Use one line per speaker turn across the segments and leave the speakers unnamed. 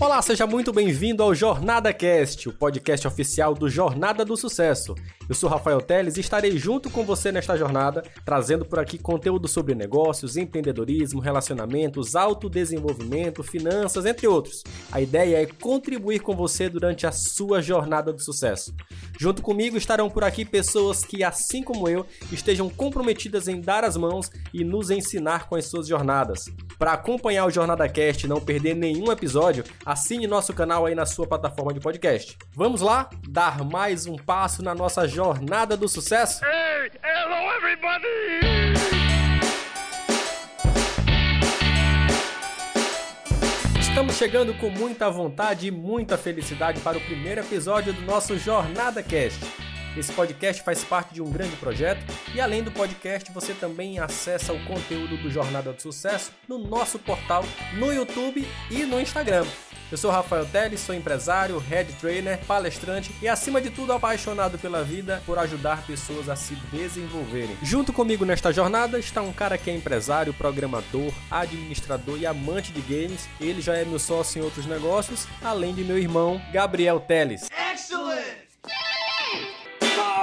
Olá, seja muito bem-vindo ao Jornada Cast, o podcast oficial do Jornada do Sucesso. Eu sou Rafael Teles e estarei junto com você nesta jornada, trazendo por aqui conteúdo sobre negócios, empreendedorismo, relacionamentos, autodesenvolvimento, finanças, entre outros. A ideia é contribuir com você durante a sua jornada do sucesso. Junto comigo estarão por aqui pessoas que, assim como eu, estejam comprometidas em dar as mãos e nos ensinar com as suas jornadas. Para acompanhar o Jornada Cast e não perder nenhum episódio, assine nosso canal aí na sua plataforma de podcast. Vamos lá dar mais um passo na nossa jornada do sucesso? Hey, hello everybody! Estamos chegando com muita vontade e muita felicidade para o primeiro episódio do nosso Jornada Cast. Esse podcast faz parte de um grande projeto e além do podcast, você também acessa o conteúdo do Jornada do Sucesso no nosso portal, no YouTube e no Instagram. Eu sou Rafael Teles, sou empresário, head trainer, palestrante e, acima de tudo, apaixonado pela vida por ajudar pessoas a se desenvolverem. Junto comigo nesta jornada está um cara que é empresário, programador, administrador e amante de games. Ele já é meu sócio em outros negócios, além de meu irmão Gabriel Teles. Excellent!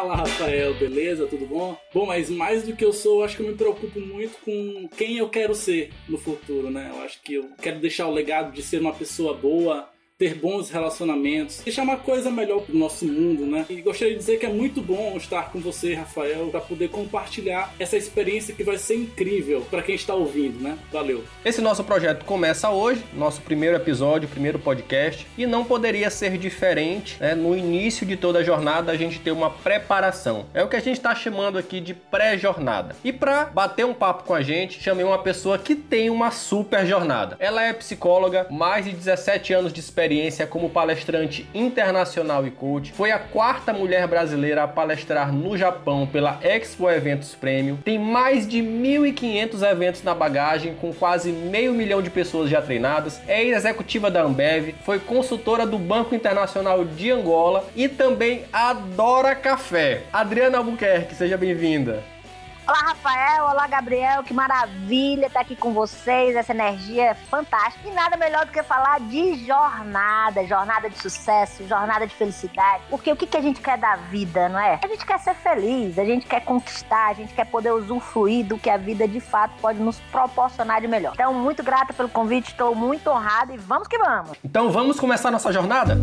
Fala Rafael, beleza? Tudo bom? Bom, mas mais do que eu sou, eu acho que eu me preocupo muito com quem eu quero ser no futuro, né? Eu acho que eu quero deixar o legado de ser uma pessoa boa, ter bons relacionamentos, deixar uma coisa melhor pro nosso mundo, né? E gostaria de dizer que é muito bom estar com você, Rafael, para poder compartilhar essa experiência que vai ser incrível para quem está ouvindo, né? Valeu.
Esse nosso projeto começa hoje, nosso primeiro episódio, primeiro podcast, e não poderia ser diferente, né? No início de toda a jornada a gente ter uma preparação. É o que a gente está chamando aqui de pré-jornada. E para bater um papo com a gente, chamei uma pessoa que tem uma super jornada. Ela é psicóloga, mais de 17 anos de experiência experiência como palestrante internacional e coach. Foi a quarta mulher brasileira a palestrar no Japão pela Expo Eventos Premium. Tem mais de 1.500 eventos na bagagem, com quase meio milhão de pessoas já treinadas. É executiva da Ambev, foi consultora do Banco Internacional de Angola e também adora café. Adriana Albuquerque, seja bem-vinda.
Olá, Rafael. Olá, Gabriel. Que maravilha estar aqui com vocês. Essa energia é fantástica. E nada melhor do que falar de jornada, jornada de sucesso, jornada de felicidade. Porque o que, que a gente quer da vida, não é? A gente quer ser feliz, a gente quer conquistar, a gente quer poder usufruir do que a vida de fato pode nos proporcionar de melhor. Então, muito grata pelo convite, estou muito honrada e vamos que vamos.
Então, vamos começar nossa jornada?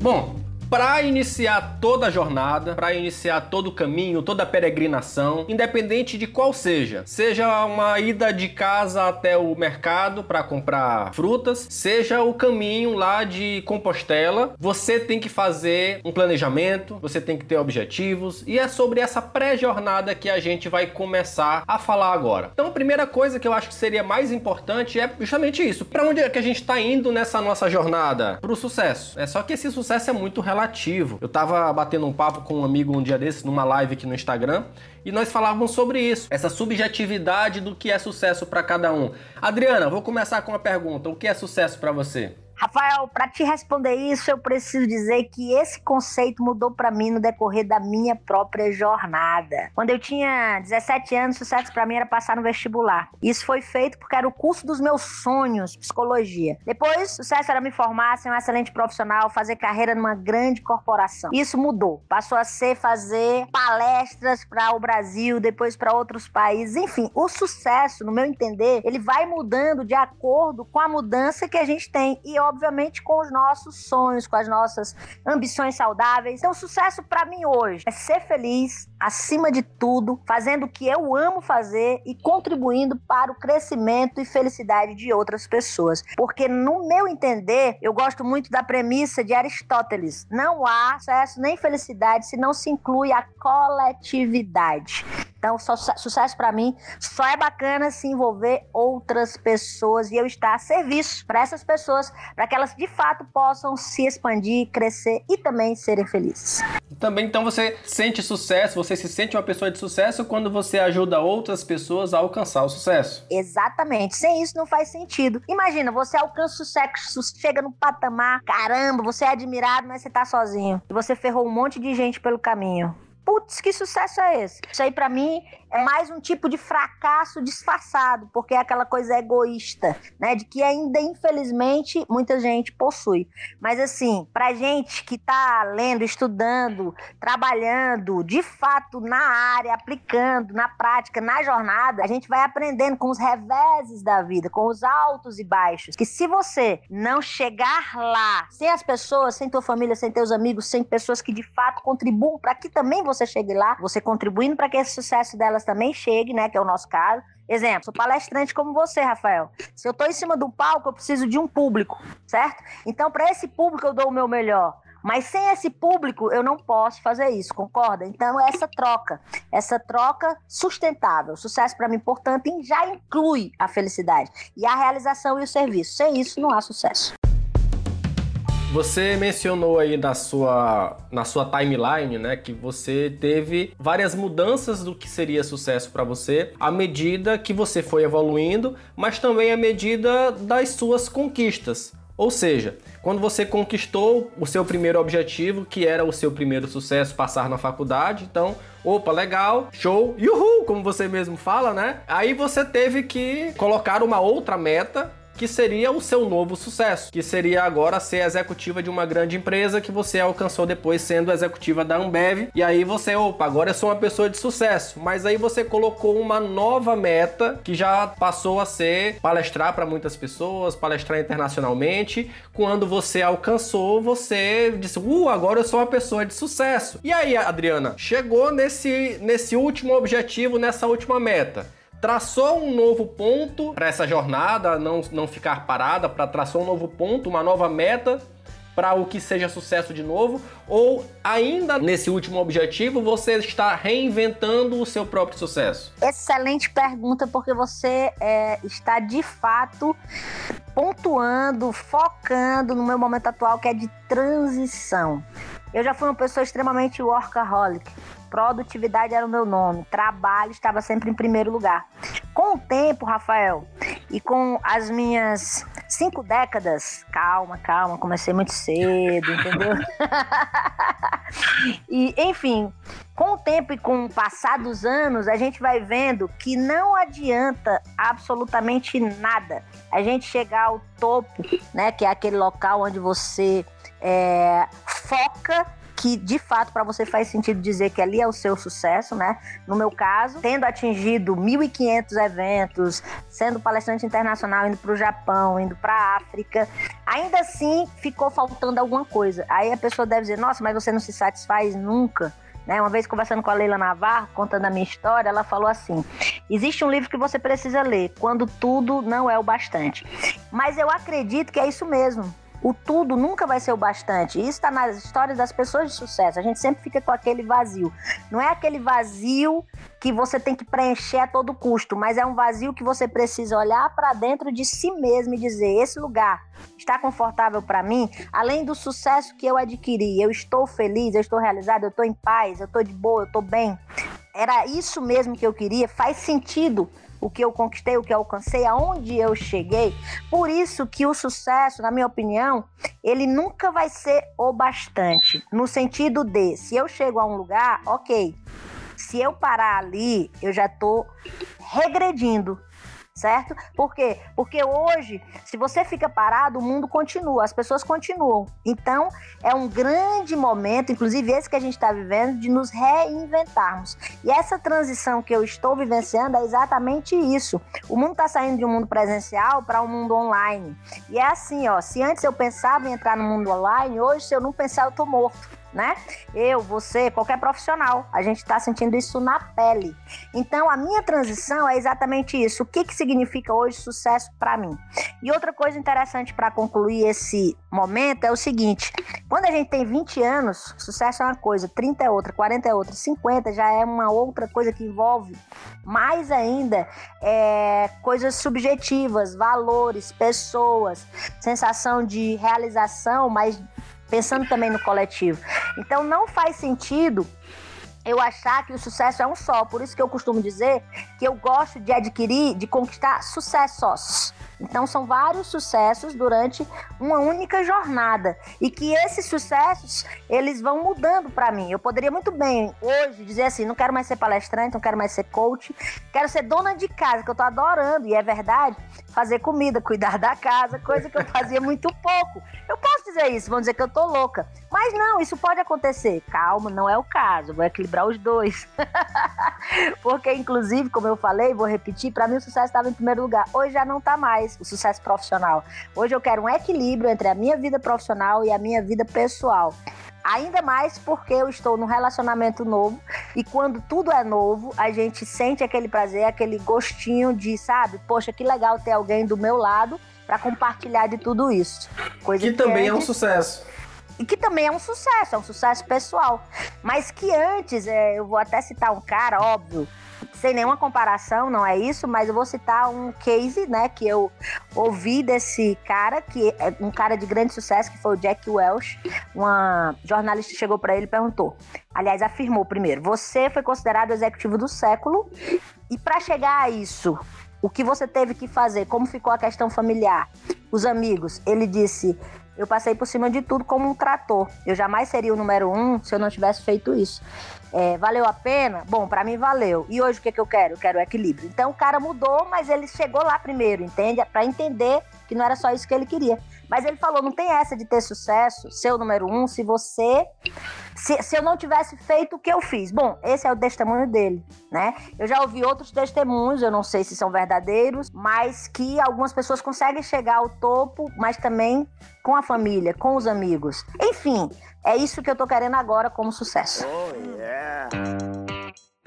Bom, para iniciar toda a jornada, para iniciar todo o caminho, toda a peregrinação, independente de qual seja. Seja uma ida de casa até o mercado para comprar frutas, seja o caminho lá de Compostela, você tem que fazer um planejamento, você tem que ter objetivos e é sobre essa pré-jornada que a gente vai começar a falar agora. Então, a primeira coisa que eu acho que seria mais importante é justamente isso. Para onde é que a gente está indo nessa nossa jornada? Para o sucesso. É só que esse sucesso é muito relativo relativo. Eu tava batendo um papo com um amigo um dia desses, numa live aqui no Instagram, e nós falávamos sobre isso, essa subjetividade do que é sucesso para cada um. Adriana, vou começar com uma pergunta: o que é sucesso para você?
Rafael, para te responder isso, eu preciso dizer que esse conceito mudou para mim no decorrer da minha própria jornada. Quando eu tinha 17 anos, sucesso para mim era passar no vestibular. Isso foi feito porque era o curso dos meus sonhos, psicologia. Depois, sucesso era me formar, ser um excelente profissional, fazer carreira numa grande corporação. Isso mudou. Passou a ser fazer palestras para o Brasil, depois para outros países. Enfim, o sucesso, no meu entender, ele vai mudando de acordo com a mudança que a gente tem. E obviamente, com os nossos sonhos, com as nossas ambições saudáveis. Então, sucesso para mim hoje é ser feliz, acima de tudo, fazendo o que eu amo fazer e contribuindo para o crescimento e felicidade de outras pessoas. Porque, no meu entender, eu gosto muito da premissa de Aristóteles: não há sucesso nem felicidade se não se inclui a coletividade. Então, sucesso para mim só é bacana se envolver outras pessoas e eu estar a serviço para essas pessoas, para que elas de fato possam se expandir, crescer e também serem felizes.
Também então você sente sucesso, você se sente uma pessoa de sucesso quando você ajuda outras pessoas a alcançar o sucesso.
Exatamente. Sem isso não faz sentido. Imagina, você alcança o sucesso, chega no patamar, caramba, você é admirado, mas você tá sozinho. E você ferrou um monte de gente pelo caminho putz, que sucesso é esse? Isso aí para mim é mais um tipo de fracasso disfarçado, porque é aquela coisa egoísta, né? De que ainda, infelizmente, muita gente possui. Mas assim, pra gente que tá lendo, estudando, trabalhando, de fato, na área, aplicando, na prática, na jornada, a gente vai aprendendo com os reveses da vida, com os altos e baixos. Que se você não chegar lá, sem as pessoas, sem tua família, sem teus amigos, sem pessoas que de fato contribuam para que também você chegue lá, você contribuindo para que esse sucesso delas também chegue, né, que é o nosso caso. Exemplo, sou palestrante como você, Rafael. Se eu estou em cima do palco, eu preciso de um público, certo? Então, para esse público, eu dou o meu melhor. Mas sem esse público, eu não posso fazer isso, concorda? Então, essa troca, essa troca sustentável, sucesso para mim, portanto, já inclui a felicidade e a realização e o serviço. Sem isso, não há sucesso.
Você mencionou aí na sua, na sua timeline, né, que você teve várias mudanças do que seria sucesso para você à medida que você foi evoluindo, mas também à medida das suas conquistas. Ou seja, quando você conquistou o seu primeiro objetivo, que era o seu primeiro sucesso, passar na faculdade, então, opa, legal, show, uhul, como você mesmo fala, né? Aí você teve que colocar uma outra meta que seria o seu novo sucesso, que seria agora ser executiva de uma grande empresa que você alcançou depois sendo executiva da Ambev. E aí você, opa, agora eu sou uma pessoa de sucesso. Mas aí você colocou uma nova meta que já passou a ser palestrar para muitas pessoas, palestrar internacionalmente. Quando você alcançou, você disse: "Uh, agora eu sou uma pessoa de sucesso". E aí, Adriana, chegou nesse nesse último objetivo, nessa última meta traçou um novo ponto para essa jornada, não, não ficar parada, para traçar um novo ponto, uma nova meta para o que seja sucesso de novo, ou ainda nesse último objetivo você está reinventando o seu próprio sucesso?
Excelente pergunta, porque você é, está de fato pontuando, focando no meu momento atual que é de transição. Eu já fui uma pessoa extremamente workaholic. Produtividade era o meu nome. Trabalho estava sempre em primeiro lugar. Com o tempo, Rafael, e com as minhas cinco décadas, calma, calma, comecei muito cedo, entendeu? e, enfim, com o tempo e com o passar dos anos, a gente vai vendo que não adianta absolutamente nada a gente chegar ao topo, né? Que é aquele local onde você é, foca que de fato para você faz sentido dizer que ali é o seu sucesso, né? No meu caso, tendo atingido 1.500 eventos, sendo palestrante internacional, indo para o Japão, indo para a África, ainda assim ficou faltando alguma coisa. Aí a pessoa deve dizer: Nossa, mas você não se satisfaz nunca. Né? Uma vez conversando com a Leila Navarro, contando a minha história, ela falou assim: existe um livro que você precisa ler quando tudo não é o bastante. Mas eu acredito que é isso mesmo o tudo nunca vai ser o bastante. Isso está nas histórias das pessoas de sucesso. A gente sempre fica com aquele vazio. Não é aquele vazio que você tem que preencher a todo custo, mas é um vazio que você precisa olhar para dentro de si mesmo e dizer: esse lugar está confortável para mim, além do sucesso que eu adquiri. Eu estou feliz, eu estou realizado, eu estou em paz, eu estou de boa, eu estou bem. Era isso mesmo que eu queria. Faz sentido o que eu conquistei, o que eu alcancei, aonde eu cheguei. Por isso que o sucesso, na minha opinião, ele nunca vai ser o bastante, no sentido de, se eu chego a um lugar, OK. Se eu parar ali, eu já estou regredindo certo? Por quê? Porque hoje, se você fica parado, o mundo continua, as pessoas continuam. Então, é um grande momento, inclusive esse que a gente está vivendo, de nos reinventarmos. E essa transição que eu estou vivenciando é exatamente isso. O mundo está saindo de um mundo presencial para um mundo online. E é assim, ó, se antes eu pensava em entrar no mundo online, hoje, se eu não pensar, eu tô morto né? Eu, você, qualquer profissional, a gente está sentindo isso na pele. Então, a minha transição é exatamente isso. O que, que significa hoje sucesso para mim? E outra coisa interessante para concluir esse momento é o seguinte: quando a gente tem 20 anos, sucesso é uma coisa, 30 é outra, 40 é outra, 50 já é uma outra coisa que envolve mais ainda é, coisas subjetivas, valores, pessoas, sensação de realização, mas pensando também no coletivo. Então não faz sentido eu achar que o sucesso é um só. Por isso que eu costumo dizer que eu gosto de adquirir, de conquistar sucessos. Então são vários sucessos durante uma única jornada e que esses sucessos eles vão mudando para mim. Eu poderia muito bem hoje dizer assim, não quero mais ser palestrante, não quero mais ser coach, quero ser dona de casa, que eu tô adorando e é verdade, fazer comida, cuidar da casa, coisa que eu fazia muito pouco. Eu posso dizer isso, vão dizer que eu tô louca, mas não, isso pode acontecer. Calma, não é o caso, vou equilibrar os dois. Porque inclusive, como eu falei, vou repetir, para mim o sucesso estava em primeiro lugar. Hoje já não tá mais mais o sucesso profissional. Hoje eu quero um equilíbrio entre a minha vida profissional e a minha vida pessoal. Ainda mais porque eu estou num relacionamento novo e quando tudo é novo, a gente sente aquele prazer, aquele gostinho de, sabe, poxa, que legal ter alguém do meu lado para compartilhar de tudo isso.
Coisa que, que também antes... é um sucesso
e que também é um sucesso, é um sucesso pessoal. Mas que antes, é, eu vou até citar um cara, óbvio, sem nenhuma comparação, não é isso, mas eu vou citar um case, né, que eu ouvi desse cara, que é um cara de grande sucesso, que foi o Jack Welch. Uma jornalista chegou para ele e perguntou, aliás, afirmou primeiro: "Você foi considerado executivo do século e para chegar a isso, o que você teve que fazer? Como ficou a questão familiar? Os amigos?" Ele disse: eu passei por cima de tudo como um trator. Eu jamais seria o número um se eu não tivesse feito isso. É, valeu a pena? Bom, para mim valeu. E hoje o que, que eu quero? Eu quero equilíbrio. Então o cara mudou, mas ele chegou lá primeiro, entende? Para entender que não era só isso que ele queria. Mas ele falou: não tem essa de ter sucesso, ser o número um, se você. Se, se eu não tivesse feito o que eu fiz. Bom, esse é o testemunho dele, né? Eu já ouvi outros testemunhos, eu não sei se são verdadeiros, mas que algumas pessoas conseguem chegar ao topo, mas também com a família, com os amigos. Enfim, é isso que eu tô querendo agora como sucesso. Oh, yeah.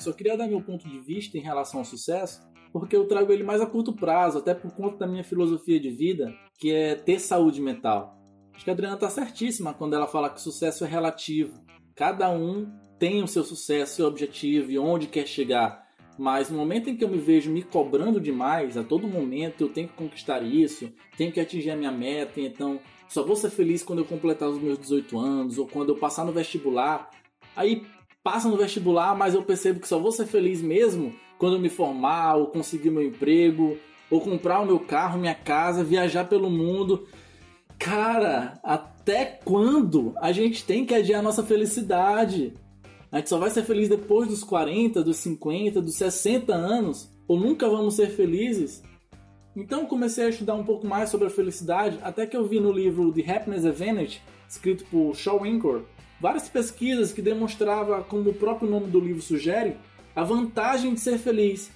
Só queria dar meu ponto de vista em relação ao sucesso, porque eu trago ele mais a curto prazo, até por conta da minha filosofia de vida, que é ter saúde mental. Acho que a Adriana tá certíssima quando ela fala que sucesso é relativo. Cada um tem o seu sucesso, seu objetivo e onde quer chegar. Mas no momento em que eu me vejo me cobrando demais, a todo momento eu tenho que conquistar isso, tenho que atingir a minha meta, então só vou ser feliz quando eu completar os meus 18 anos ou quando eu passar no vestibular. Aí passa no vestibular, mas eu percebo que só vou ser feliz mesmo quando eu me formar ou conseguir meu emprego ou comprar o meu carro, minha casa, viajar pelo mundo. Cara, até quando a gente tem que adiar a nossa felicidade? A gente só vai ser feliz depois dos 40, dos 50, dos 60 anos? Ou nunca vamos ser felizes? Então comecei a estudar um pouco mais sobre a felicidade, até que eu vi no livro The Happiness Advantage, escrito por Shaw Winkor, várias pesquisas que demonstravam, como o próprio nome do livro sugere, a vantagem de ser feliz.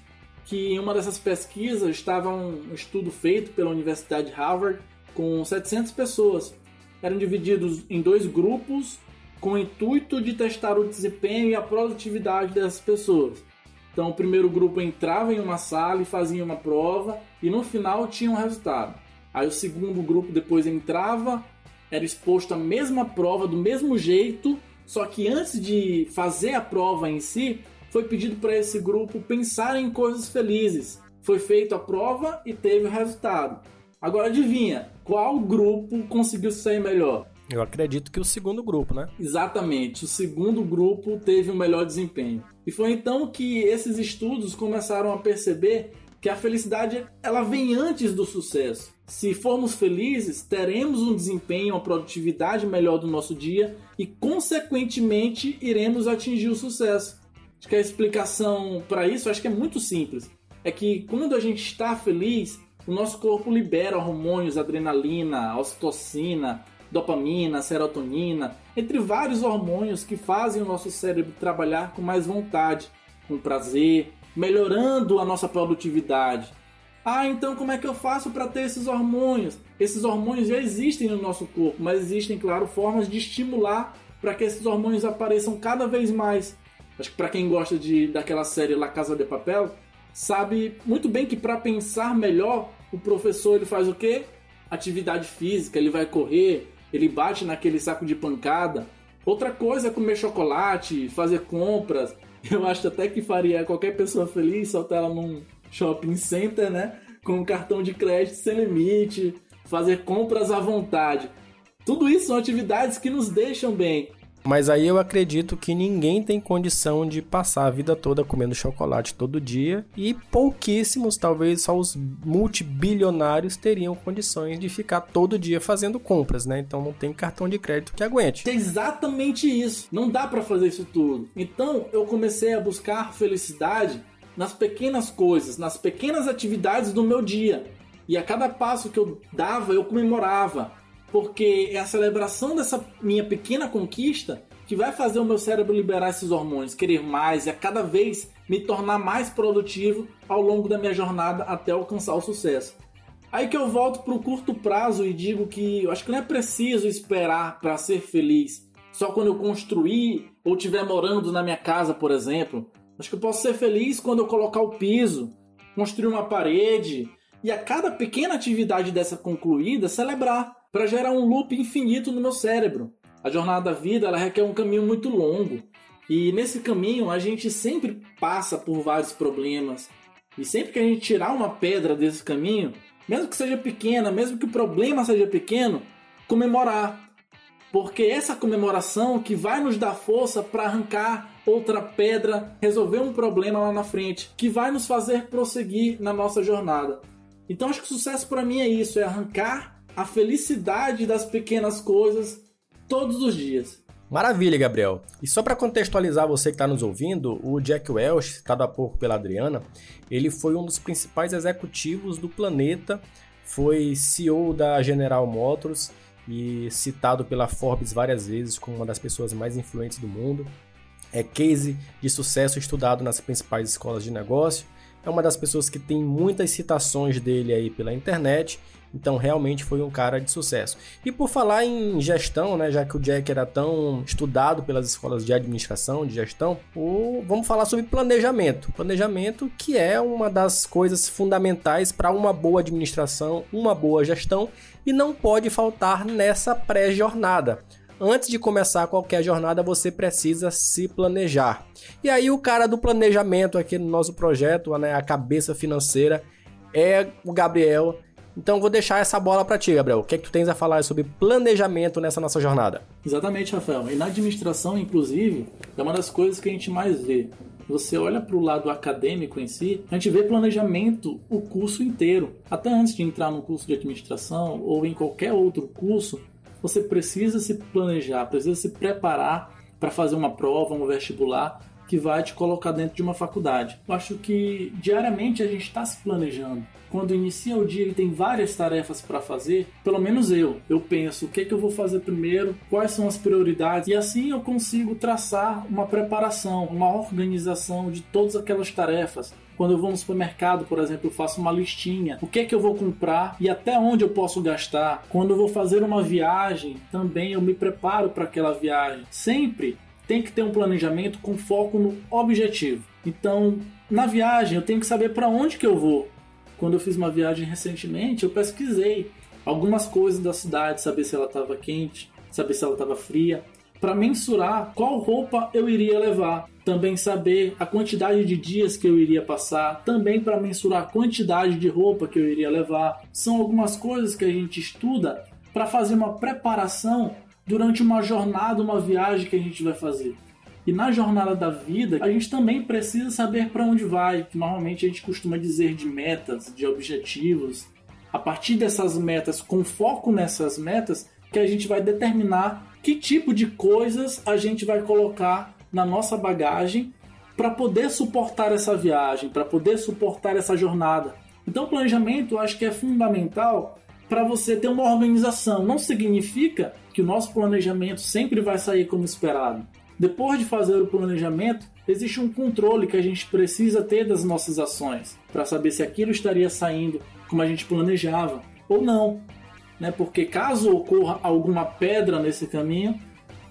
Que em uma dessas pesquisas estava um estudo feito pela Universidade de Harvard com 700 pessoas. Eram divididos em dois grupos com o intuito de testar o desempenho e a produtividade dessas pessoas. Então, o primeiro grupo entrava em uma sala e fazia uma prova e no final tinha um resultado. Aí o segundo grupo depois entrava, era exposto à mesma prova do mesmo jeito, só que antes de fazer a prova em si, foi pedido para esse grupo pensar em coisas felizes. Foi feita a prova e teve o resultado. Agora adivinha, qual grupo conseguiu sair melhor?
Eu acredito que o segundo grupo, né?
Exatamente, o segundo grupo teve o melhor desempenho. E foi então que esses estudos começaram a perceber que a felicidade ela vem antes do sucesso. Se formos felizes, teremos um desempenho, uma produtividade melhor do nosso dia e, consequentemente, iremos atingir o sucesso. Acho que a explicação para isso acho que é muito simples. É que quando a gente está feliz, o nosso corpo libera hormônios, adrenalina, ocitocina, dopamina, serotonina, entre vários hormônios que fazem o nosso cérebro trabalhar com mais vontade, com prazer, melhorando a nossa produtividade. Ah, então como é que eu faço para ter esses hormônios? Esses hormônios já existem no nosso corpo, mas existem, claro, formas de estimular para que esses hormônios apareçam cada vez mais. Acho que para quem gosta de daquela série La Casa de Papel, sabe muito bem que para pensar melhor, o professor ele faz o quê? Atividade física, ele vai correr, ele bate naquele saco de pancada. Outra coisa é comer chocolate, fazer compras, eu acho até que faria qualquer pessoa feliz soltar ela num shopping center, né? Com um cartão de crédito sem limite, fazer compras à vontade. Tudo isso são atividades que nos deixam bem.
Mas aí eu acredito que ninguém tem condição de passar a vida toda comendo chocolate todo dia e pouquíssimos, talvez só os multibilionários teriam condições de ficar todo dia fazendo compras, né? Então não tem cartão de crédito que aguente.
É exatamente isso. Não dá para fazer isso tudo. Então eu comecei a buscar felicidade nas pequenas coisas, nas pequenas atividades do meu dia. E a cada passo que eu dava, eu comemorava porque é a celebração dessa minha pequena conquista que vai fazer o meu cérebro liberar esses hormônios, querer mais e a cada vez me tornar mais produtivo ao longo da minha jornada até alcançar o sucesso. Aí que eu volto para o curto prazo e digo que eu acho que não é preciso esperar para ser feliz. Só quando eu construir ou estiver morando na minha casa, por exemplo. Acho que eu posso ser feliz quando eu colocar o piso, construir uma parede e a cada pequena atividade dessa concluída celebrar para gerar um loop infinito no meu cérebro. A jornada da vida ela requer um caminho muito longo. E nesse caminho a gente sempre passa por vários problemas. E sempre que a gente tirar uma pedra desse caminho, mesmo que seja pequena, mesmo que o problema seja pequeno, comemorar. Porque essa comemoração que vai nos dar força para arrancar outra pedra, resolver um problema lá na frente, que vai nos fazer prosseguir na nossa jornada. Então acho que sucesso para mim é isso, é arrancar a felicidade das pequenas coisas todos os dias.
Maravilha, Gabriel. E só para contextualizar você que está nos ouvindo, o Jack Welch, citado há pouco pela Adriana, ele foi um dos principais executivos do planeta, foi CEO da General Motors e citado pela Forbes várias vezes como uma das pessoas mais influentes do mundo. É case de sucesso estudado nas principais escolas de negócio. É uma das pessoas que tem muitas citações dele aí pela internet então realmente foi um cara de sucesso. E por falar em gestão, né, já que o Jack era tão estudado pelas escolas de administração, de gestão, o... vamos falar sobre planejamento. Planejamento que é uma das coisas fundamentais para uma boa administração, uma boa gestão e não pode faltar nessa pré-jornada. Antes de começar qualquer jornada, você precisa se planejar. E aí o cara do planejamento aqui no nosso projeto, né, a cabeça financeira, é o Gabriel então vou deixar essa bola para ti, Gabriel. O que é que tu tens a falar sobre planejamento nessa nossa jornada?
Exatamente, Rafael. E na administração, inclusive, é uma das coisas que a gente mais vê. Você olha para o lado acadêmico em si, a gente vê planejamento o curso inteiro. Até antes de entrar no curso de administração ou em qualquer outro curso, você precisa se planejar, precisa se preparar para fazer uma prova, um vestibular que vai te colocar dentro de uma faculdade. Eu acho que diariamente a gente está se planejando. Quando inicia o dia ele tem várias tarefas para fazer, pelo menos eu, eu penso o que, que eu vou fazer primeiro, quais são as prioridades, e assim eu consigo traçar uma preparação, uma organização de todas aquelas tarefas. Quando eu vou no supermercado, por exemplo, eu faço uma listinha. O que é que eu vou comprar e até onde eu posso gastar. Quando eu vou fazer uma viagem, também eu me preparo para aquela viagem. Sempre tem que ter um planejamento com foco no objetivo. Então, na viagem, eu tenho que saber para onde que eu vou. Quando eu fiz uma viagem recentemente, eu pesquisei algumas coisas da cidade, saber se ela estava quente, saber se ela estava fria, para mensurar qual roupa eu iria levar. Também saber a quantidade de dias que eu iria passar, também para mensurar a quantidade de roupa que eu iria levar. São algumas coisas que a gente estuda para fazer uma preparação durante uma jornada, uma viagem que a gente vai fazer. E na jornada da vida, a gente também precisa saber para onde vai, que normalmente a gente costuma dizer de metas, de objetivos. A partir dessas metas, com foco nessas metas, que a gente vai determinar que tipo de coisas a gente vai colocar na nossa bagagem para poder suportar essa viagem, para poder suportar essa jornada. Então, o planejamento eu acho que é fundamental para você ter uma organização. Não significa que o nosso planejamento sempre vai sair como esperado. Depois de fazer o planejamento, existe um controle que a gente precisa ter das nossas ações para saber se aquilo estaria saindo como a gente planejava ou não. Né? Porque caso ocorra alguma pedra nesse caminho,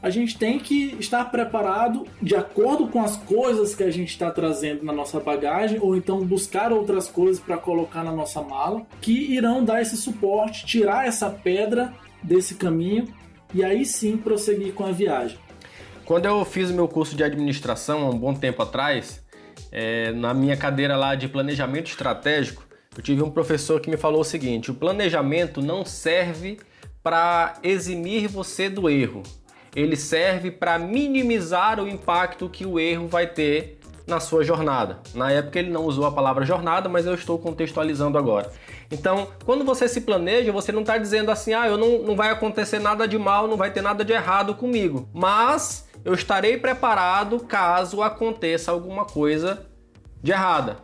a gente tem que estar preparado de acordo com as coisas que a gente está trazendo na nossa bagagem, ou então buscar outras coisas para colocar na nossa mala, que irão dar esse suporte, tirar essa pedra desse caminho e aí sim prosseguir com a viagem.
Quando eu fiz o meu curso de administração há um bom tempo atrás, é, na minha cadeira lá de planejamento estratégico, eu tive um professor que me falou o seguinte: o planejamento não serve para eximir você do erro, ele serve para minimizar o impacto que o erro vai ter na sua jornada. Na época ele não usou a palavra jornada, mas eu estou contextualizando agora. Então, quando você se planeja, você não está dizendo assim, ah, eu não, não vai acontecer nada de mal, não vai ter nada de errado comigo. Mas eu estarei preparado caso aconteça alguma coisa de errada.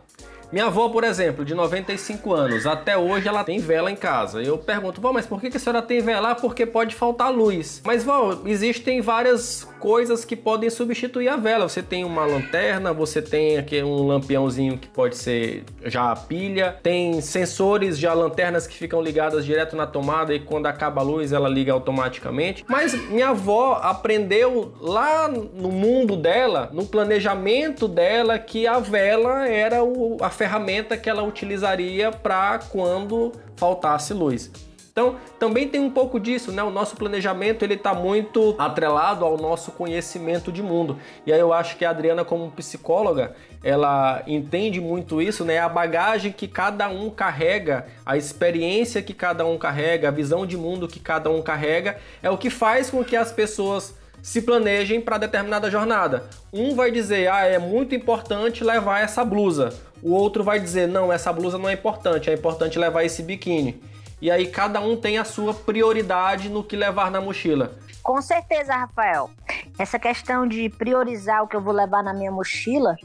Minha avó, por exemplo, de 95 anos, até hoje ela tem vela em casa. Eu pergunto, vó, mas por que a senhora tem vela? Ah, porque pode faltar luz. Mas, vó, existem várias coisas que podem substituir a vela. Você tem uma lanterna, você tem aqui um lampiãozinho que pode ser já a pilha, tem sensores já lanternas que ficam ligadas direto na tomada e quando acaba a luz ela liga automaticamente. Mas minha avó aprendeu lá no mundo dela, no planejamento dela, que a vela era o, a ferramenta que ela utilizaria para quando faltasse luz. Então, também tem um pouco disso, né? O nosso planejamento ele está muito atrelado ao nosso conhecimento de mundo. E aí eu acho que a Adriana, como psicóloga, ela entende muito isso, né? A bagagem que cada um carrega, a experiência que cada um carrega, a visão de mundo que cada um carrega, é o que faz com que as pessoas se planejem para determinada jornada. Um vai dizer, ah, é muito importante levar essa blusa. O outro vai dizer: não, essa blusa não é importante, é importante levar esse biquíni. E aí cada um tem a sua prioridade no que levar na mochila.
Com certeza, Rafael. Essa questão de priorizar o que eu vou levar na minha mochila,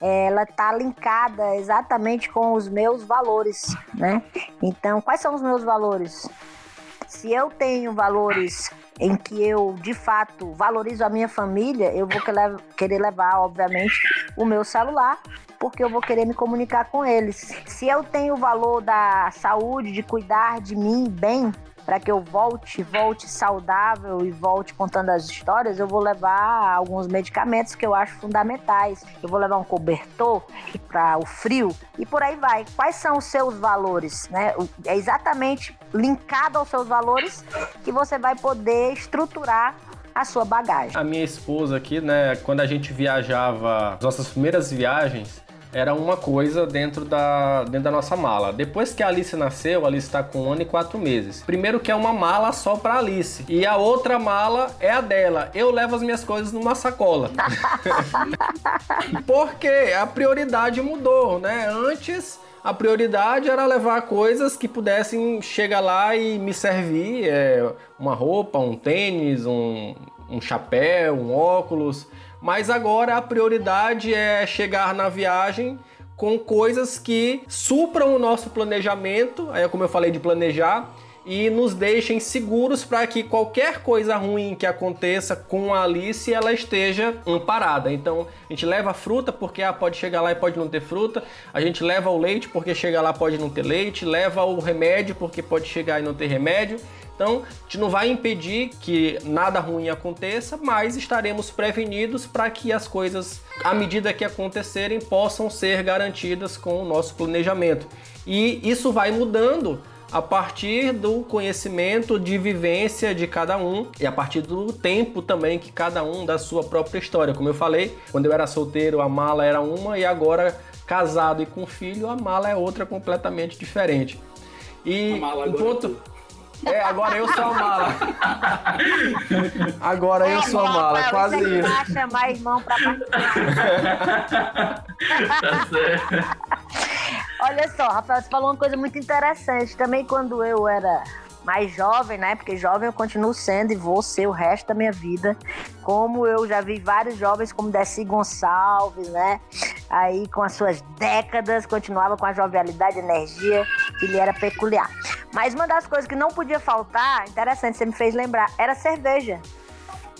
ela tá linkada exatamente com os meus valores, né? Então, quais são os meus valores? Se eu tenho valores em que eu de fato valorizo a minha família, eu vou querer levar, obviamente, o meu celular, porque eu vou querer me comunicar com eles. Se eu tenho o valor da saúde, de cuidar de mim bem, para que eu volte, volte saudável e volte contando as histórias, eu vou levar alguns medicamentos que eu acho fundamentais. Eu vou levar um cobertor para o frio e por aí vai. Quais são os seus valores, né? É exatamente linkado aos seus valores que você vai poder estruturar a sua bagagem.
A minha esposa aqui, né, quando a gente viajava, nossas primeiras viagens, era uma coisa dentro da, dentro da nossa mala. Depois que a Alice nasceu, a Alice está com um ano e quatro meses. Primeiro que é uma mala só para Alice. E a outra mala é a dela. Eu levo as minhas coisas numa sacola. Porque a prioridade mudou, né? Antes a prioridade era levar coisas que pudessem chegar lá e me servir, é, uma roupa, um tênis, um, um chapéu, um óculos mas agora a prioridade é chegar na viagem com coisas que supram o nosso planejamento, aí é como eu falei de planejar, e nos deixem seguros para que qualquer coisa ruim que aconteça com a Alice ela esteja amparada. Então a gente leva a fruta porque ah, pode chegar lá e pode não ter fruta, a gente leva o leite porque chega lá pode não ter leite, leva o remédio porque pode chegar e não ter remédio. Então, a gente não vai impedir que nada ruim aconteça, mas estaremos prevenidos para que as coisas, à medida que acontecerem, possam ser garantidas com o nosso planejamento. E isso vai mudando a partir do conhecimento de vivência de cada um e a partir do tempo também que cada um da sua própria história. Como eu falei, quando eu era solteiro, a mala era uma e agora casado e com filho, a mala é outra completamente diferente. E um ponto, é, agora eu sou a mala. Agora eu sou a mala, é quase isso.
Vai chamar irmão pra participar. tá certo. Olha só, Rafael, você falou uma coisa muito interessante. Também quando eu era mais jovem, né? Porque jovem eu continuo sendo e vou ser o resto da minha vida. Como eu já vi vários jovens como Desi Gonçalves, né? Aí com as suas décadas, continuava com a jovialidade, energia que lhe era peculiar. Mas uma das coisas que não podia faltar, interessante, você me fez lembrar, era cerveja.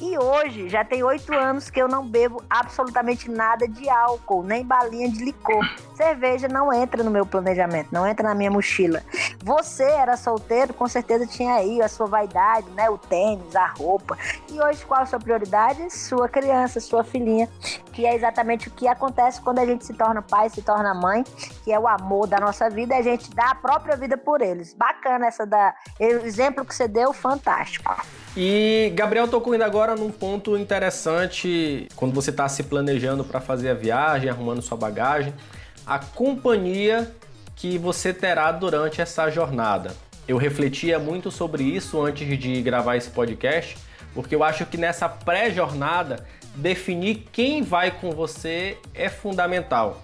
E hoje já tem oito anos que eu não bebo absolutamente nada de álcool, nem balinha de licor. Cerveja não entra no meu planejamento, não entra na minha mochila. Você era solteiro, com certeza tinha aí a sua vaidade, né? O tênis, a roupa. E hoje qual a sua prioridade? Sua criança, sua filhinha, que é exatamente o que acontece quando a gente se torna pai, se torna mãe, que é o amor da nossa vida, a gente dá a própria vida por eles. Bacana essa da exemplo que você deu, fantástico.
E Gabriel tocou ainda agora num ponto interessante quando você está se planejando para fazer a viagem, arrumando sua bagagem, a companhia que você terá durante essa jornada. Eu refletia muito sobre isso antes de gravar esse podcast, Porque eu acho que nessa pré-jornada, definir quem vai com você é fundamental.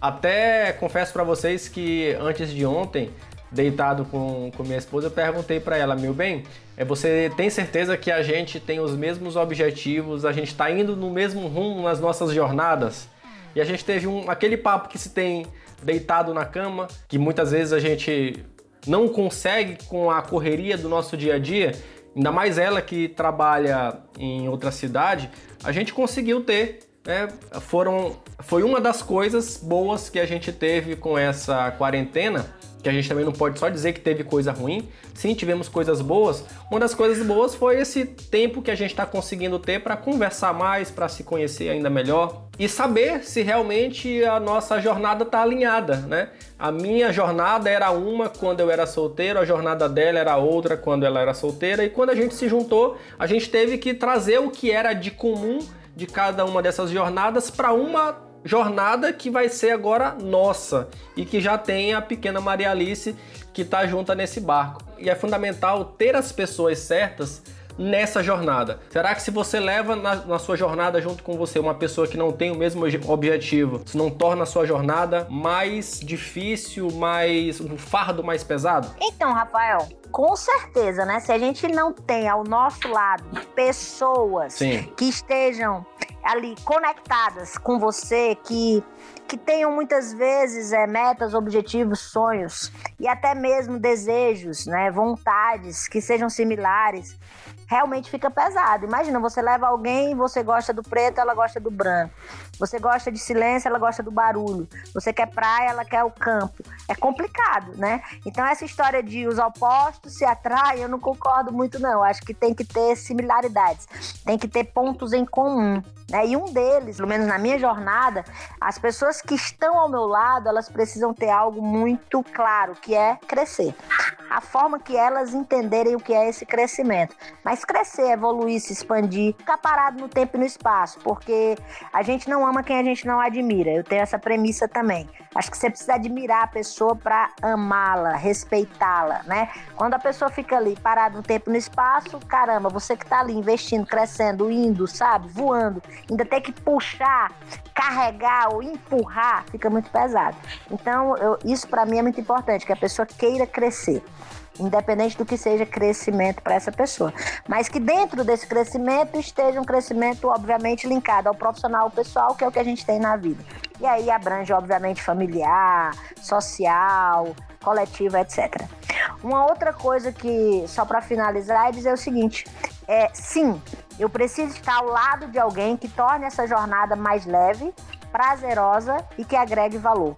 Até confesso para vocês que antes de ontem, deitado com, com minha esposa, eu perguntei para ela, meu bem, é, você tem certeza que a gente tem os mesmos objetivos, a gente está indo no mesmo rumo nas nossas jornadas? E a gente teve um, aquele papo que se tem deitado na cama, que muitas vezes a gente não consegue com a correria do nosso dia a dia, ainda mais ela que trabalha em outra cidade, a gente conseguiu ter. Né? Foram, foi uma das coisas boas que a gente teve com essa quarentena que a gente também não pode só dizer que teve coisa ruim. Sim, tivemos coisas boas. Uma das coisas boas foi esse tempo que a gente está conseguindo ter para conversar mais, para se conhecer ainda melhor e saber se realmente a nossa jornada está alinhada, né? A minha jornada era uma quando eu era solteiro, a jornada dela era outra quando ela era solteira e quando a gente se juntou, a gente teve que trazer o que era de comum de cada uma dessas jornadas para uma jornada que vai ser agora nossa e que já tem a pequena Maria Alice que está junta nesse barco. E é fundamental ter as pessoas certas nessa jornada? Será que se você leva na, na, sua jornada junto com você uma pessoa que não tem o mesmo objetivo, isso não torna a sua jornada mais difícil, mais um fardo mais pesado?
Então, Rafael, com certeza, né? Se a gente não tem ao nosso lado pessoas Sim. que estejam ali conectadas com você, que que tenham muitas vezes é, metas, objetivos, sonhos e até mesmo desejos, né, vontades que sejam similares, realmente fica pesado. Imagina, você leva alguém, você gosta do preto, ela gosta do branco. Você gosta de silêncio, ela gosta do barulho. Você quer praia, ela quer o campo. É complicado, né? Então essa história de os opostos se atraem, eu não concordo muito não. Acho que tem que ter similaridades, tem que ter pontos em comum. Né? E um deles, pelo menos na minha jornada, as pessoas que estão ao meu lado, elas precisam ter algo muito claro, que é crescer. A forma que elas entenderem o que é esse crescimento. Mas crescer, evoluir, se expandir, ficar parado no tempo e no espaço, porque a gente não ama quem a gente não admira. Eu tenho essa premissa também. Acho que você precisa admirar a pessoa para amá-la, respeitá-la, né? Quando a pessoa fica ali parada no tempo e no espaço, caramba, você que tá ali investindo, crescendo, indo, sabe, voando, ainda ter que puxar, carregar ou empurrar, fica muito pesado. Então, eu, isso para mim é muito importante, que a pessoa queira crescer independente do que seja crescimento para essa pessoa. Mas que dentro desse crescimento esteja um crescimento, obviamente, linkado ao profissional, ao pessoal, que é o que a gente tem na vida. E aí abrange, obviamente, familiar, social, coletiva, etc. Uma outra coisa que, só para finalizar, é dizer o seguinte: é sim, eu preciso estar ao lado de alguém que torne essa jornada mais leve, prazerosa e que agregue valor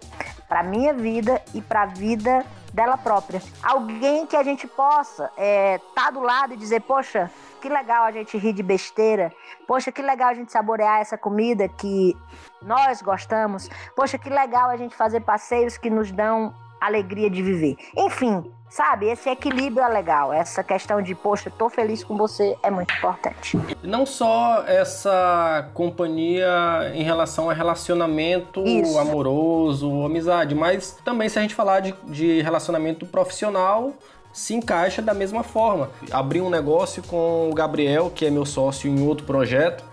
para minha vida e para a vida dela própria. Alguém que a gente possa estar é, tá do lado e dizer, poxa, que legal a gente rir de besteira. Poxa, que legal a gente saborear essa comida que nós gostamos. Poxa, que legal a gente fazer passeios que nos dão alegria de viver. Enfim, sabe, esse equilíbrio é legal. Essa questão de, poxa, tô feliz com você é muito importante.
Não só essa companhia em relação a relacionamento Isso. amoroso, amizade, mas também se a gente falar de, de relacionamento profissional, se encaixa da mesma forma. Abri um negócio com o Gabriel, que é meu sócio em outro projeto,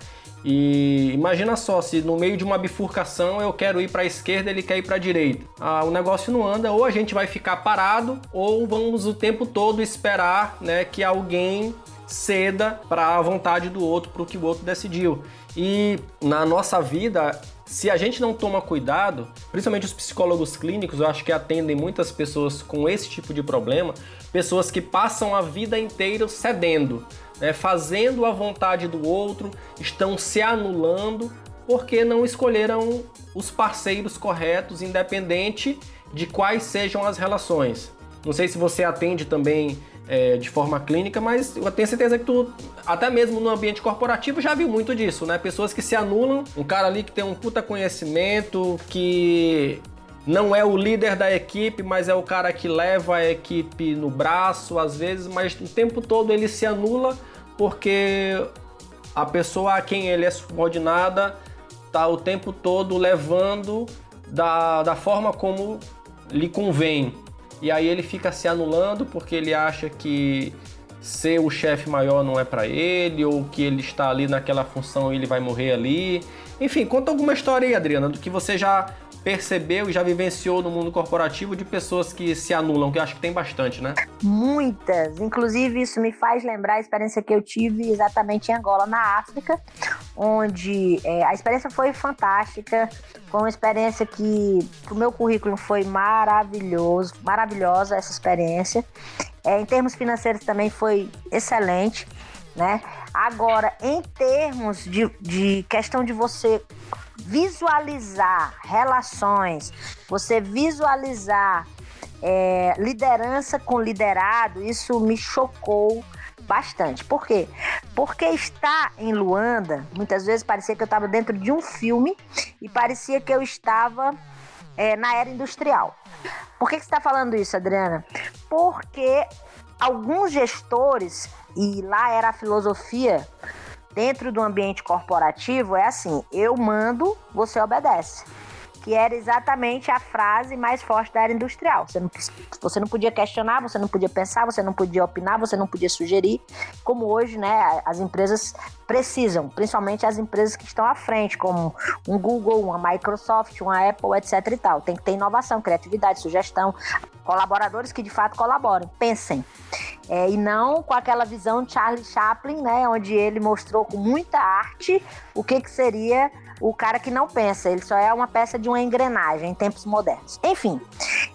e imagina só, se no meio de uma bifurcação eu quero ir para a esquerda, ele quer ir para a direita. Ah, o negócio não anda, ou a gente vai ficar parado, ou vamos o tempo todo esperar né, que alguém ceda para a vontade do outro, para o que o outro decidiu. E na nossa vida, se a gente não toma cuidado, principalmente os psicólogos clínicos, eu acho que atendem muitas pessoas com esse tipo de problema, pessoas que passam a vida inteira cedendo né, fazendo a vontade do outro, estão se anulando porque não escolheram os parceiros corretos, independente de quais sejam as relações. Não sei se você atende também é, de forma clínica, mas eu tenho certeza que tu, até mesmo no ambiente corporativo, já viu muito disso, né? Pessoas que se anulam, um cara ali que tem um puta conhecimento, que não é o líder da equipe, mas é o cara que leva a equipe no braço, às vezes, mas o tempo todo ele se anula porque a pessoa a quem ele é subordinada está o tempo todo levando da, da forma como lhe convém. E aí ele fica se anulando porque ele acha que ser o chefe maior não é para ele, ou que ele está ali naquela função e ele vai morrer ali. Enfim, conta alguma história aí, Adriana, do que você já percebeu e já vivenciou no mundo corporativo de pessoas que se anulam, que eu acho que tem bastante, né?
Muitas. Inclusive, isso me faz lembrar a experiência que eu tive exatamente em Angola, na África, onde é, a experiência foi fantástica. Foi uma experiência que, o meu currículo foi maravilhoso, maravilhosa essa experiência. É, em termos financeiros também foi excelente. Né? Agora, em termos de, de questão de você visualizar relações, você visualizar é, liderança com liderado, isso me chocou bastante. Por quê? Porque estar em Luanda, muitas vezes parecia que eu estava dentro de um filme e parecia que eu estava é, na era industrial. Por que, que você está falando isso, Adriana? Porque alguns gestores, e lá era a filosofia dentro do ambiente corporativo é assim: eu mando, você obedece. Que era exatamente a frase mais forte da era industrial. Você não, você não podia questionar, você não podia pensar, você não podia opinar, você não podia sugerir. Como hoje, né, as empresas precisam, principalmente as empresas que estão à frente, como um Google, uma Microsoft, uma Apple, etc. e tal. Tem que ter inovação, criatividade, sugestão, colaboradores que de fato colaborem, pensem. É, e não com aquela visão de Charlie Chaplin, né, onde ele mostrou com muita arte o que, que seria o cara que não pensa, ele só é uma peça de uma engrenagem em tempos modernos. Enfim,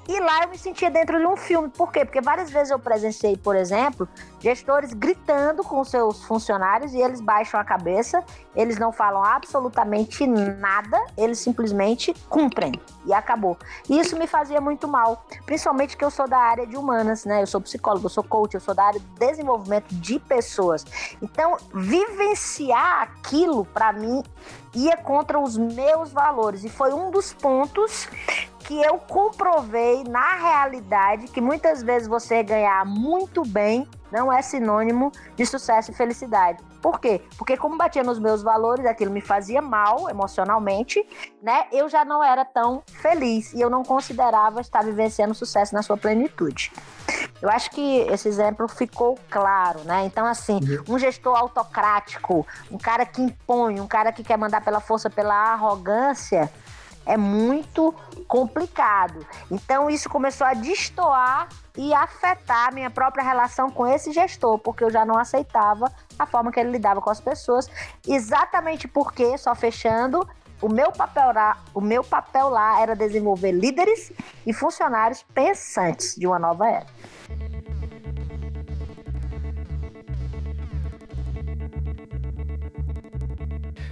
e lá eu me sentia dentro de um filme. Por quê? Porque várias vezes eu presenciei, por exemplo, gestores gritando com seus funcionários e eles baixam a cabeça, eles não falam absolutamente nada, eles simplesmente cumprem e acabou. E isso me fazia muito mal, principalmente que eu sou da área de humanas, né? Eu sou psicólogo, eu sou coach, eu sou da área de desenvolvimento de pessoas. Então, vivenciar aquilo para mim ia contra os meus valores e foi um dos pontos que eu comprovei na realidade que muitas vezes você ganhar muito bem não é sinônimo de sucesso e felicidade. Por quê? Porque como batia nos meus valores, aquilo me fazia mal emocionalmente, né? Eu já não era tão feliz e eu não considerava estar vivenciando sucesso na sua plenitude. Eu acho que esse exemplo ficou claro, né? Então, assim, uhum. um gestor autocrático, um cara que impõe, um cara que quer mandar pela força, pela arrogância, é muito complicado. Então isso começou a destoar e afetar a minha própria relação com esse gestor, porque eu já não aceitava a forma que ele lidava com as pessoas, exatamente porque, só fechando, o meu papel lá, o meu papel lá era desenvolver líderes e funcionários pensantes de uma nova era.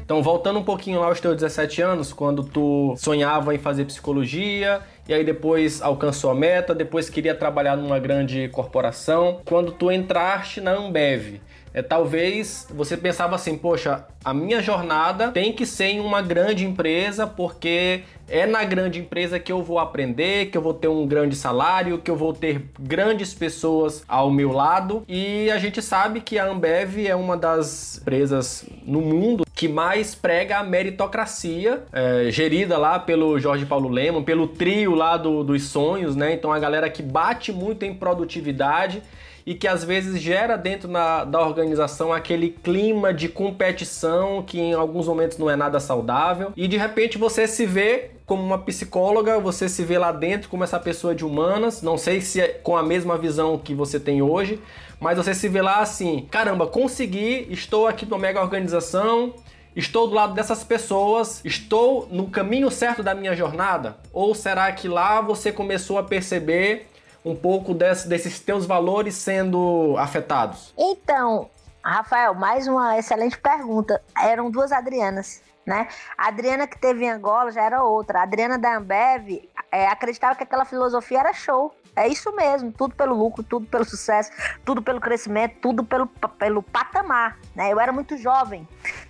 Então, voltando um pouquinho lá aos teus 17 anos, quando tu sonhava em fazer psicologia, e aí depois alcançou a meta, depois queria trabalhar numa grande corporação, quando tu entraste na Ambev, é, talvez você pensava assim, poxa, a minha jornada tem que ser em uma grande empresa, porque é na grande empresa que eu vou aprender, que eu vou ter um grande salário, que eu vou ter grandes pessoas ao meu lado. E a gente sabe que a Ambev é uma das empresas no mundo que mais prega a meritocracia, é, gerida lá pelo Jorge Paulo Leman, pelo trio lá do, dos sonhos, né? Então a galera que bate muito em produtividade e que às vezes gera dentro na, da organização aquele clima de competição que em alguns momentos não é nada saudável e de repente você se vê como uma psicóloga, você se vê lá dentro como essa pessoa de humanas, não sei se é com a mesma visão que você tem hoje, mas você se vê lá assim, caramba, consegui, estou aqui numa mega organização, Estou do lado dessas pessoas? Estou no caminho certo da minha jornada? Ou será que lá você começou a perceber um pouco desse, desses teus valores sendo afetados?
Então, Rafael, mais uma excelente pergunta. Eram duas Adrianas, né? A Adriana que teve em Angola já era outra. A Adriana da Ambev é, acreditava que aquela filosofia era show. É isso mesmo, tudo pelo lucro, tudo pelo sucesso, tudo pelo crescimento, tudo pelo, pelo patamar. Né? Eu era muito jovem,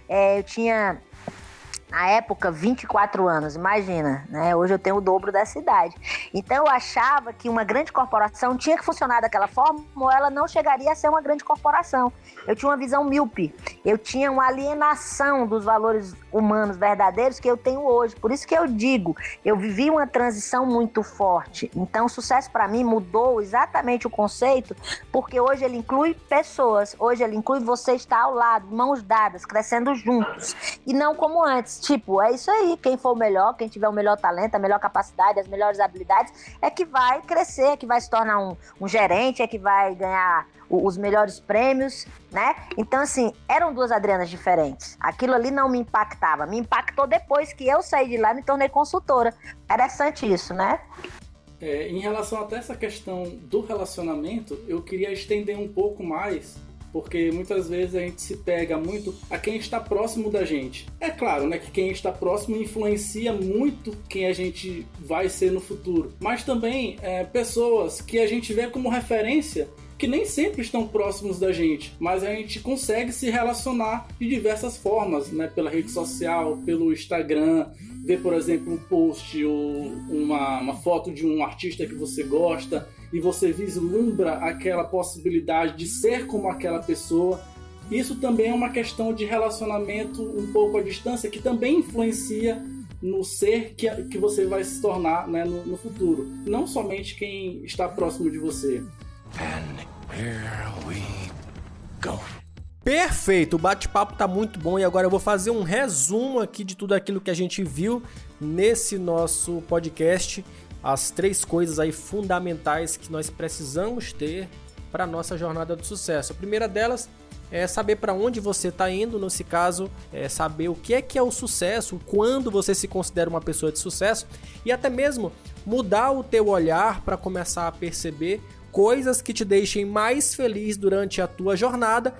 é, eu tinha Na época, 24 anos, imagina, né? Hoje eu tenho o dobro dessa idade. Então eu achava que uma grande corporação tinha que funcionar daquela forma ou ela não chegaria a ser uma grande corporação. Eu tinha uma visão míope, eu tinha uma alienação dos valores humanos verdadeiros que eu tenho hoje. Por isso que eu digo, eu vivi uma transição muito forte. Então o sucesso para mim mudou exatamente o conceito, porque hoje ele inclui pessoas, hoje ele inclui você estar ao lado, mãos dadas, crescendo juntos. E não como antes, tipo, é isso aí, quem for o melhor, quem tiver o melhor talento, a melhor capacidade, as melhores habilidades, é que vai crescer, é que vai se tornar um, um gerente, é que vai ganhar os melhores prêmios, né? Então, assim, eram duas Adrianas diferentes. Aquilo ali não me impactava. Me impactou depois que eu saí de lá e me tornei consultora. Interessante isso, né?
É, em relação até essa questão do relacionamento, eu queria estender um pouco mais porque muitas vezes a gente se pega muito a quem está próximo da gente. É claro, né, que quem está próximo influencia muito quem a gente vai ser no futuro, mas também é, pessoas que a gente vê como referência que nem sempre estão próximos da gente, mas a gente consegue se relacionar de diversas formas, né? Pela rede social, pelo Instagram, ver, por exemplo, um post ou uma, uma foto de um artista que você gosta e você vislumbra aquela possibilidade de ser como aquela pessoa. Isso também é uma questão de relacionamento um pouco à distância que também influencia no ser que, que você vai se tornar né, no, no futuro. Não somente quem está próximo de você. And here we
go. Perfeito, o bate-papo tá muito bom e agora eu vou fazer um resumo aqui de tudo aquilo que a gente viu nesse nosso podcast, as três coisas aí fundamentais que nós precisamos ter para nossa jornada do sucesso. A primeira delas é saber para onde você está indo, nesse caso, é saber o que é que é o sucesso, quando você se considera uma pessoa de sucesso e até mesmo mudar o teu olhar para começar a perceber coisas que te deixem mais feliz durante a tua jornada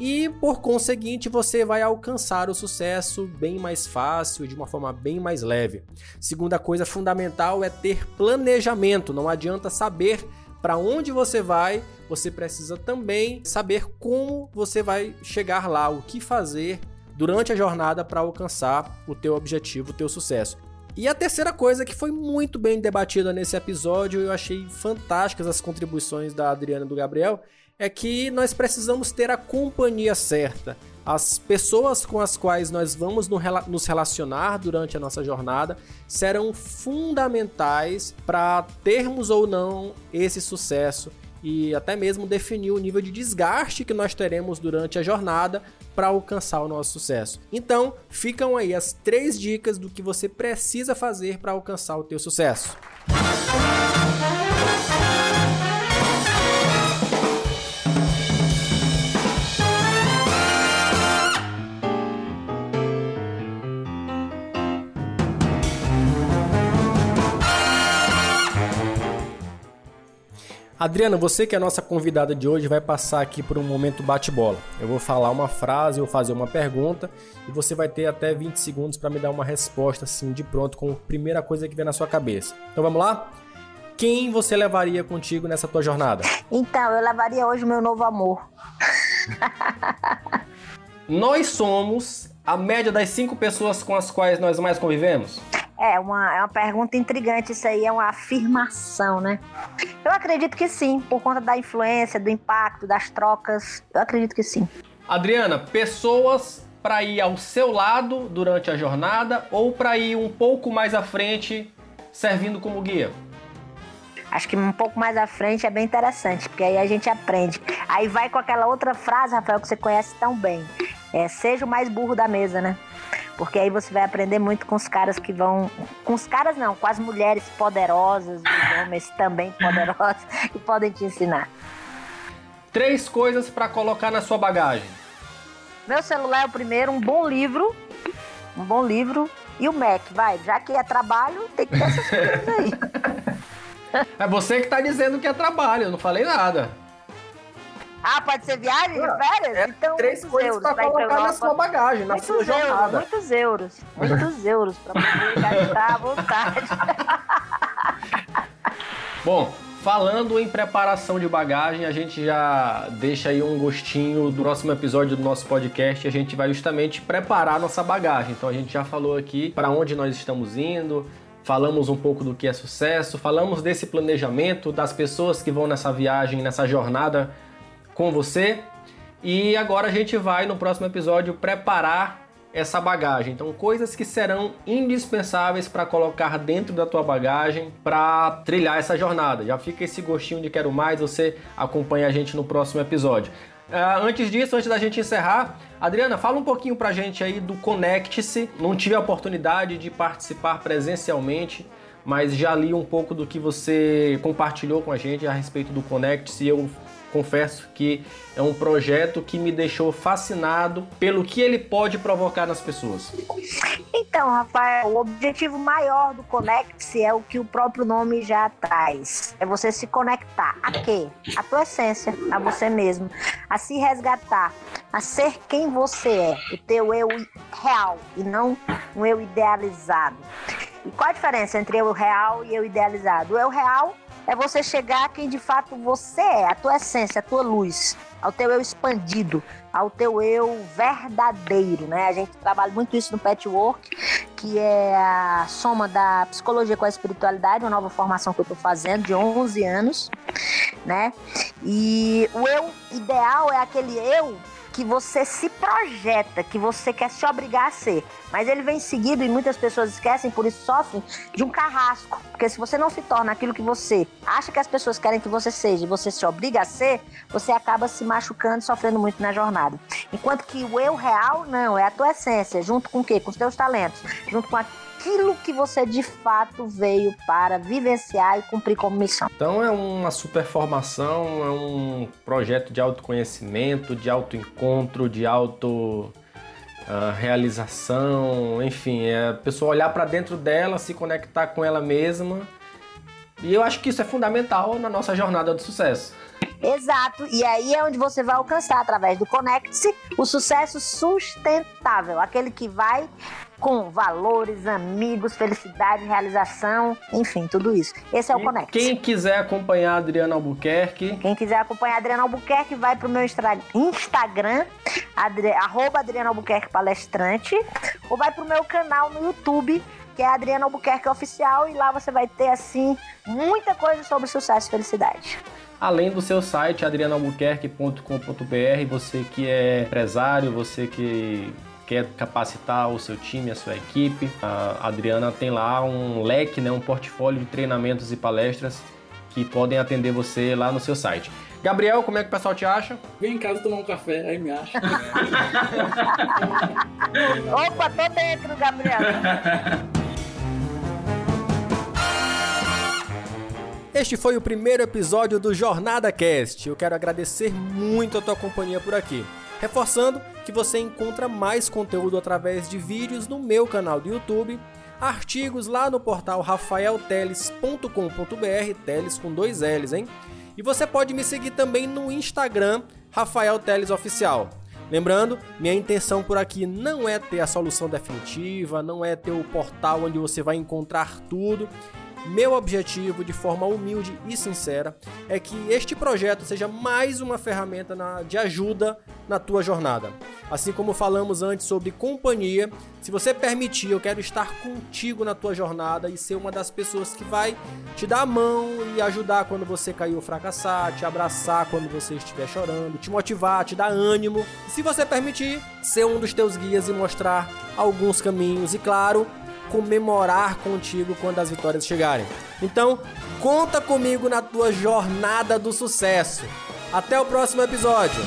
e por conseguinte você vai alcançar o sucesso bem mais fácil, de uma forma bem mais leve. Segunda coisa fundamental é ter planejamento, não adianta saber para onde você vai, você precisa também saber como você vai chegar lá, o que fazer durante a jornada para alcançar o teu objetivo, o teu sucesso. E a terceira coisa que foi muito bem debatida nesse episódio, eu achei fantásticas as contribuições da Adriana e do Gabriel, é que nós precisamos ter a companhia certa. As pessoas com as quais nós vamos nos relacionar durante a nossa jornada serão fundamentais para termos ou não esse sucesso e até mesmo definir o nível de desgaste que nós teremos durante a jornada para alcançar o nosso sucesso. Então, ficam aí as três dicas do que você precisa fazer para alcançar o teu sucesso. Adriana, você que é a nossa convidada de hoje vai passar aqui por um momento bate-bola. Eu vou falar uma frase, eu vou fazer uma pergunta e você vai ter até 20 segundos para me dar uma resposta assim de pronto com a primeira coisa que vem na sua cabeça. Então vamos lá? Quem você levaria contigo nessa tua jornada?
Então, eu levaria hoje o meu novo amor.
nós somos a média das cinco pessoas com as quais nós mais convivemos?
É uma, é uma pergunta intrigante, isso aí é uma afirmação, né? Eu acredito que sim, por conta da influência, do impacto, das trocas. Eu acredito que sim.
Adriana, pessoas para ir ao seu lado durante a jornada ou para ir um pouco mais à frente servindo como guia?
Acho que um pouco mais à frente é bem interessante, porque aí a gente aprende. Aí vai com aquela outra frase, Rafael, que você conhece tão bem. É, seja o mais burro da mesa, né? Porque aí você vai aprender muito com os caras que vão. Com os caras não, com as mulheres poderosas, os homens também poderosos, que podem te ensinar.
Três coisas para colocar na sua bagagem.
Meu celular é o primeiro, um bom livro. Um bom livro. E o Mac, vai. Já que é trabalho, tem que ter essas coisas aí.
É você que tá dizendo que é trabalho, eu não falei nada.
Ah, pode ser viagem de férias?
É então, três coisas euros pra colocar na sua bagagem, na muitos sua
euros, jornada. Muitos euros, muitos euros pra poder gastar à vontade.
Bom, Falando em preparação de bagagem, a gente já deixa aí um gostinho do próximo episódio do nosso podcast. A gente vai justamente preparar nossa bagagem. Então a gente já falou aqui para onde nós estamos indo, falamos um pouco do que é sucesso, falamos desse planejamento, das pessoas que vão nessa viagem, nessa jornada com você. E agora a gente vai no próximo episódio preparar essa bagagem. Então, coisas que serão indispensáveis para colocar dentro da tua bagagem para trilhar essa jornada. Já fica esse gostinho de quero mais, você acompanha a gente no próximo episódio. Uh, antes disso, antes da gente encerrar, Adriana, fala um pouquinho pra gente aí do Conecte-se. Não tive a oportunidade de participar presencialmente, mas já li um pouco do que você compartilhou com a gente a respeito do Conecte-se. Eu confesso que é um projeto que me deixou fascinado pelo que ele pode provocar nas pessoas.
Então, Rafael, o objetivo maior do Conecte-se é o que o próprio nome já traz. É você se conectar a quê? A tua essência, a você mesmo, a se resgatar, a ser quem você é, o teu eu real e não um eu idealizado. E qual a diferença entre eu real e eu idealizado? O real é você chegar a quem de fato você é, a tua essência, a tua luz, ao teu eu expandido, ao teu eu verdadeiro, né? A gente trabalha muito isso no Patchwork, que é a soma da psicologia com a espiritualidade, uma nova formação que eu tô fazendo de 11 anos, né? E o eu ideal é aquele eu que você se projeta, que você quer se obrigar a ser. Mas ele vem seguido, e muitas pessoas esquecem, por isso sofrem, de um carrasco. Porque se você não se torna aquilo que você acha que as pessoas querem que você seja e você se obriga a ser, você acaba se machucando e sofrendo muito na jornada. Enquanto que o eu real, não, é a tua essência, junto com o quê? Com os teus talentos, junto com a aquilo que você de fato veio para vivenciar e cumprir como missão.
Então é uma super formação, é um projeto de autoconhecimento, de autoencontro, de auto uh, realização, enfim, é a pessoa olhar para dentro dela, se conectar com ela mesma. E eu acho que isso é fundamental na nossa jornada do sucesso.
Exato, e aí é onde você vai alcançar, através do Conecte-se, o sucesso sustentável, aquele que vai com valores, amigos, felicidade, realização, enfim, tudo isso. Esse é o Conecte.
Quem quiser acompanhar a Adriana Albuquerque.
Quem quiser acompanhar a Adriana Albuquerque, vai pro meu Instagram, Adri... arroba Adriana Albuquerque Palestrante, ou vai pro meu canal no YouTube, que é Adriana Albuquerque Oficial, e lá você vai ter, assim, muita coisa sobre sucesso e felicidade
além do seu site adrianalbuquerque.com.br, você que é empresário, você que quer capacitar o seu time, a sua equipe, a Adriana tem lá um leque, né, um portfólio de treinamentos e palestras que podem atender você lá no seu site. Gabriel, como é que o pessoal te acha?
Vem em casa tomar um café, aí me acha.
Opa, tô dentro, Gabriel.
Este foi o primeiro episódio do Jornada Cast. Eu quero agradecer muito a tua companhia por aqui. Reforçando que você encontra mais conteúdo através de vídeos no meu canal do YouTube, artigos lá no portal rafaelteles.com.br, teles com dois L's, hein? E você pode me seguir também no Instagram, Rafael Teles Oficial. Lembrando, minha intenção por aqui não é ter a solução definitiva, não é ter o portal onde você vai encontrar tudo. Meu objetivo, de forma humilde e sincera, é que este projeto seja mais uma ferramenta na, de ajuda na tua jornada. Assim como falamos antes sobre companhia, se você permitir, eu quero estar contigo na tua jornada e ser uma das pessoas que vai te dar a mão e ajudar quando você cair ou fracassar, te abraçar quando você estiver chorando, te motivar, te dar ânimo. E se você permitir, ser um dos teus guias e mostrar alguns caminhos e, claro, comemorar contigo quando as vitórias chegarem. Então, conta comigo na tua jornada do sucesso. Até o próximo episódio.